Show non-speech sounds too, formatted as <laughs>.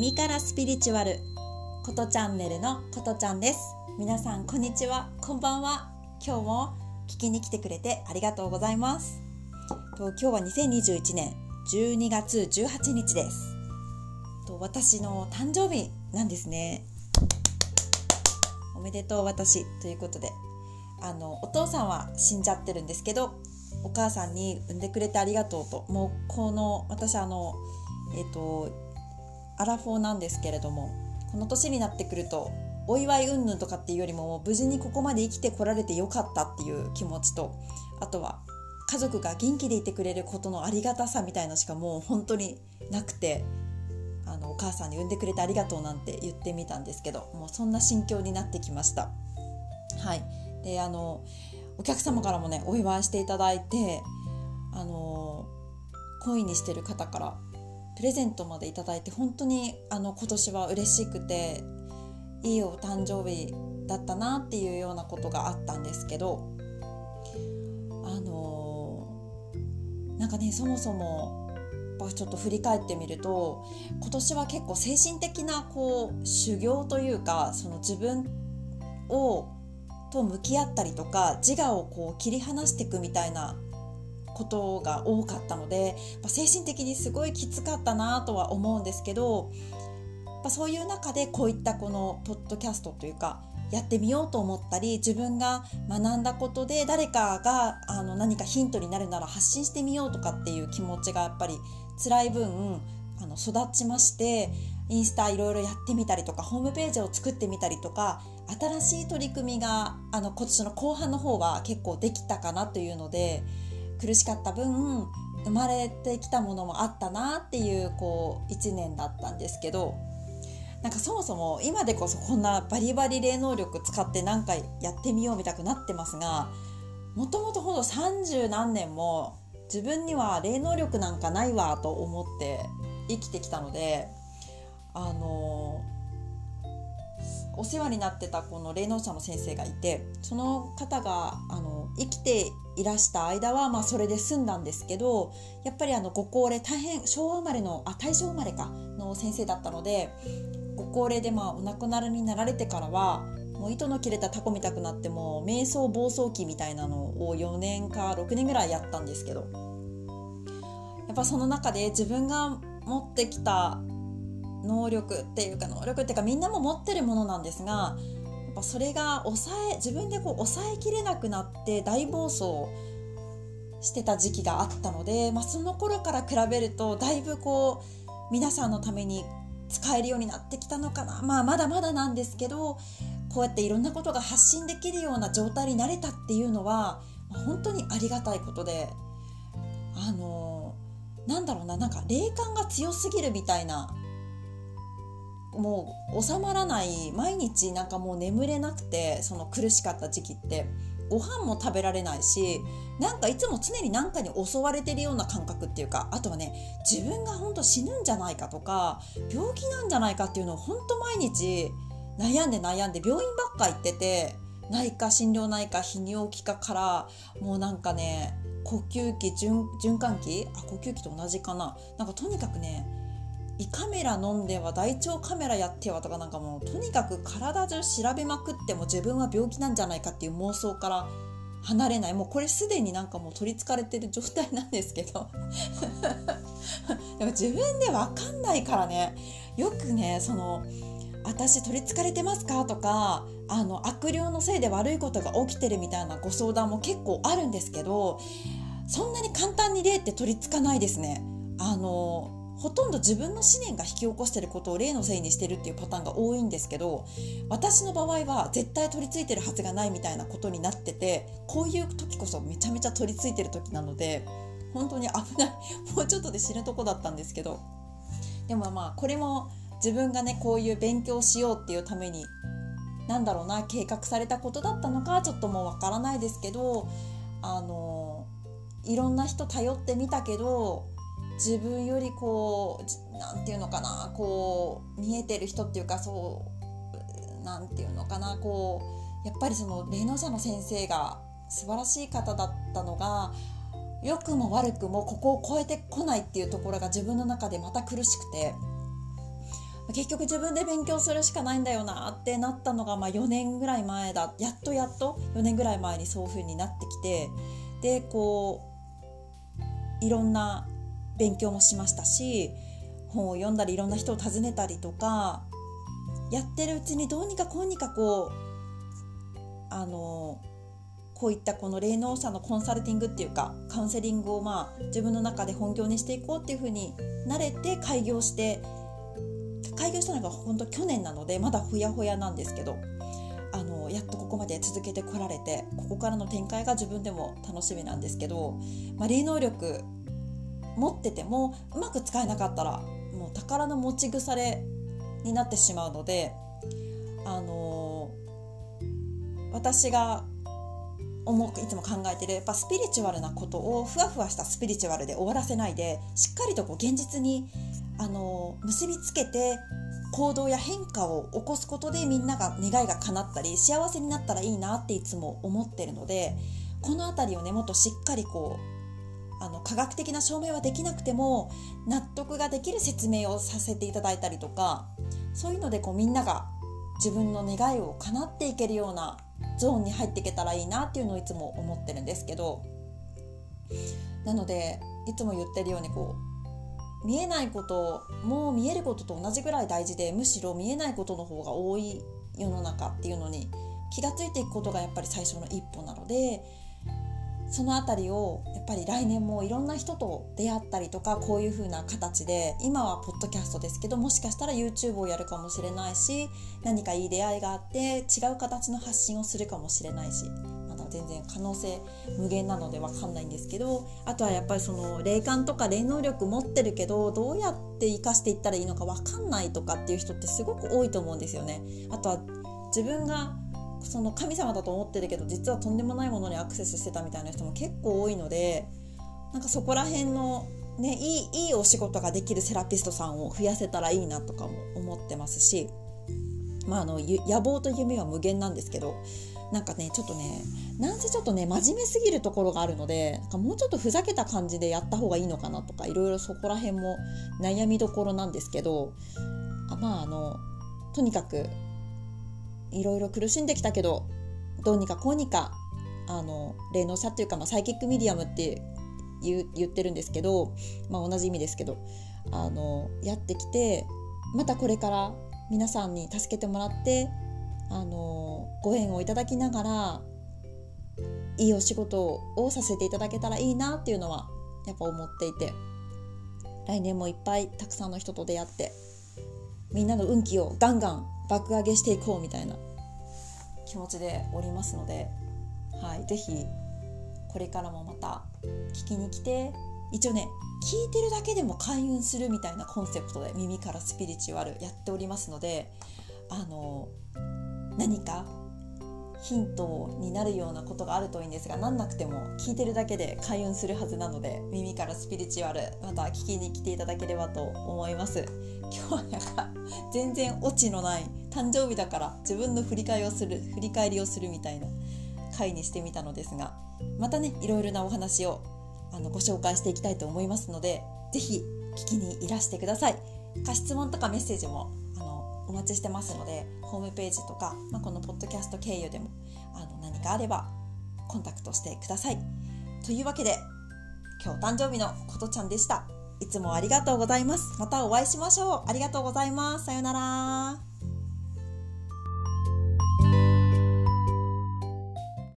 耳からスピリチュアル。ことチャンネルのことちゃんです。皆さんこんにちは。こんばんは。今日も聞きに来てくれてありがとうございます。今日は2021年。12月18日です。私の誕生日なんですね。おめでとう私。ということで。あのお父さんは死んじゃってるんですけどお母さんに産んでくれてありがとうと。もうこの私あのえっ、ー、とアラフォーなんですけれどもこの年になってくるとお祝い云々とかっていうよりも無事にここまで生きてこられてよかったっていう気持ちとあとは家族が元気でいてくれることのありがたさみたいのしかもう本当になくてあのお母さんに産んでくれてありがとうなんて言ってみたんですけどもうそんな心境になってきました。はいであのお客様からもねお祝いしていただいてあの恋にしてる方からプレゼントまでいただいて本当にあの今年は嬉しくていいお誕生日だったなっていうようなことがあったんですけどあのなんかねそもそもちょっと振り返ってみると今年は結構精神的なこう修行というかその自分をと向き合ったりとか自我をこう切り離していくみたいなことが多かったので精神的にすごいきつかったなとは思うんですけどそういう中でこういったこのポッドキャストというかやってみようと思ったり自分が学んだことで誰かがあの何かヒントになるなら発信してみようとかっていう気持ちがやっぱり辛い分あの育ちましてインスタいろいろやってみたりとかホームページを作ってみたりとか新しい取り組みがあの今年の後半の方は結構できたかなというので苦しかった分生まれてきたものもあったなっていうこう1年だったんですけどなんかそもそも今でこそこんなバリバリ霊能力使って何かやってみようみたくなってますがもともとほんと30何年も自分には霊能力なんかないわと思って生きてきたのであのお世話になってたこの霊能者の先生がいてその方があの生きていらした間は、まあ、それで済んだんですけどやっぱりあのご高齢大変昭和生まれのあ大正生まれかの先生だったのでご高齢でまあお亡くなりになられてからはもう糸の切れたタコみたくなっても瞑想暴走期みたいなのを4年か6年ぐらいやったんですけどやっぱその中で自分が持ってきた能力っていうか能力っていうかみんなも持ってるものなんですがやっぱそれが抑え自分でこう抑えきれなくなって大暴走してた時期があったので、まあ、その頃から比べるとだいぶこう皆さんのために使えるようになってきたのかな、まあ、まだまだなんですけどこうやっていろんなことが発信できるような状態になれたっていうのは本当にありがたいことであのなんだろうななんか霊感が強すぎるみたいなもう収まらない毎日なんかもう眠れなくてその苦しかった時期って。ご飯も食べられないしなんかいつも常に何かに襲われてるような感覚っていうかあとはね自分が本当死ぬんじゃないかとか病気なんじゃないかっていうのを本当毎日悩んで悩んで病院ばっか行ってて内科心療内科泌尿器科からもうなんかね呼吸器循環器？あ呼吸器と同じかな。なんかとにかくね胃カメラ飲んでは大腸カメラやってはとかなんかもうとにかく体中調べまくっても自分は病気なんじゃないかっていう妄想から離れないもうこれすでになんかもう取りつかれてる状態なんですけど <laughs> でも自分で分かんないからねよくねその「私取りつかれてますか?」とかあの悪霊のせいで悪いことが起きてるみたいなご相談も結構あるんですけどそんなに簡単に霊って取りつかないですね。あのほとんど自分の思念が引き起こしてることを例のせいにしてるっていうパターンが多いんですけど私の場合は絶対取り付いてるはずがないみたいなことになっててこういう時こそめちゃめちゃ取り付いてる時なので本当に危ない。<laughs> もうちょっとで死ぬとこだったんですけど。でもまあこれも自分がねこういう勉強しようっていうためになんだろうな計画されたことだったのかちょっともうわからないですけどあのいろんな人頼ってみたけど自分よりこう何て言うのかなこう見えてる人っていうかそう何て言うのかなこうやっぱりその霊能者の先生が素晴らしい方だったのが良くも悪くもここを超えてこないっていうところが自分の中でまた苦しくて結局自分で勉強するしかないんだよなってなったのがまあ4年ぐらい前だやっとやっと4年ぐらい前にそういう風になってきてでこういろんな勉強もしましたし本を読んだりいろんな人を訪ねたりとかやってるうちにどうにかこうにかこうあのこういったこの霊能者のコンサルティングっていうかカウンセリングをまあ自分の中で本業にしていこうっていうふうに慣れて開業して開業したのが本当去年なのでまだほやほやなんですけどあのやっとここまで続けてこられてここからの展開が自分でも楽しみなんですけど、まあ、霊能力持っててもうまく使えなかったらもう宝の持ち腐れになってしまうのであの私が重くいつも考えてるやっぱスピリチュアルなことをふわふわしたスピリチュアルで終わらせないでしっかりとこう現実にあの結びつけて行動や変化を起こすことでみんなが願いが叶ったり幸せになったらいいなっていつも思ってるのでこの辺りをねもっとしっかりこうあの科学的な証明はできなくても納得ができる説明をさせていただいたりとかそういうのでこうみんなが自分の願いを叶っていけるようなゾーンに入っていけたらいいなっていうのをいつも思ってるんですけどなのでいつも言ってるようにこう見えないことも見えることと同じぐらい大事でむしろ見えないことの方が多い世の中っていうのに気が付いていくことがやっぱり最初の一歩なのでその辺りをやっぱり来年もいろんな人と出会ったりとかこういう風な形で今はポッドキャストですけどもしかしたら YouTube をやるかもしれないし何かいい出会いがあって違う形の発信をするかもしれないしまだ全然可能性無限なので分かんないんですけどあとはやっぱりその霊感とか霊能力持ってるけどどうやって生かしていったらいいのか分かんないとかっていう人ってすごく多いと思うんですよね。あとは自分がその神様だと思ってるけど実はとんでもないものにアクセスしてたみたいな人も結構多いのでなんかそこら辺の、ね、いいいいお仕事ができるセラピストさんを増やせたらいいなとかも思ってますし、まあ、あの野望と夢は無限なんですけどなんかねちょっとねなんせちょっとね真面目すぎるところがあるのでなんかもうちょっとふざけた感じでやった方がいいのかなとかいろいろそこら辺も悩みどころなんですけどあまああのとにかくいろいろ苦しんできたけどどうにかこうにかあの霊能者っていうか、まあ、サイキックミディアムって言ってるんですけど、まあ、同じ意味ですけどあのやってきてまたこれから皆さんに助けてもらってあのご縁をいただきながらいいお仕事をさせていただけたらいいなっていうのはやっぱ思っていて来年もいっぱいたくさんの人と出会ってみんなの運気をガンガン爆上げしていこうみたいな気持ちでおりますので、はい、ぜひこれからもまた聞きに来て一応ね聞いてるだけでも開運するみたいなコンセプトで耳からスピリチュアルやっておりますのであの何かヒントになるようなことがあるといいんですがなんなくても聞いてるだけで開運するはずなので耳からスピリチュアルまた聞きに来ていただければと思います。今日はなんか全然オチのない誕生日だから自分の振り返りをする振り返りをするみたいな回にしてみたのですがまたねいろいろなお話をあのご紹介していきたいと思いますので是非聞きにいらしてくださいか質問とかメッセージもあのお待ちしてますのでホームページとか、まあ、このポッドキャスト経由でもあの何かあればコンタクトしてください。というわけで今日誕生日のことちゃんでした。いつもありがとうございます。またお会いしましょう。ありがとうございます。さようなら。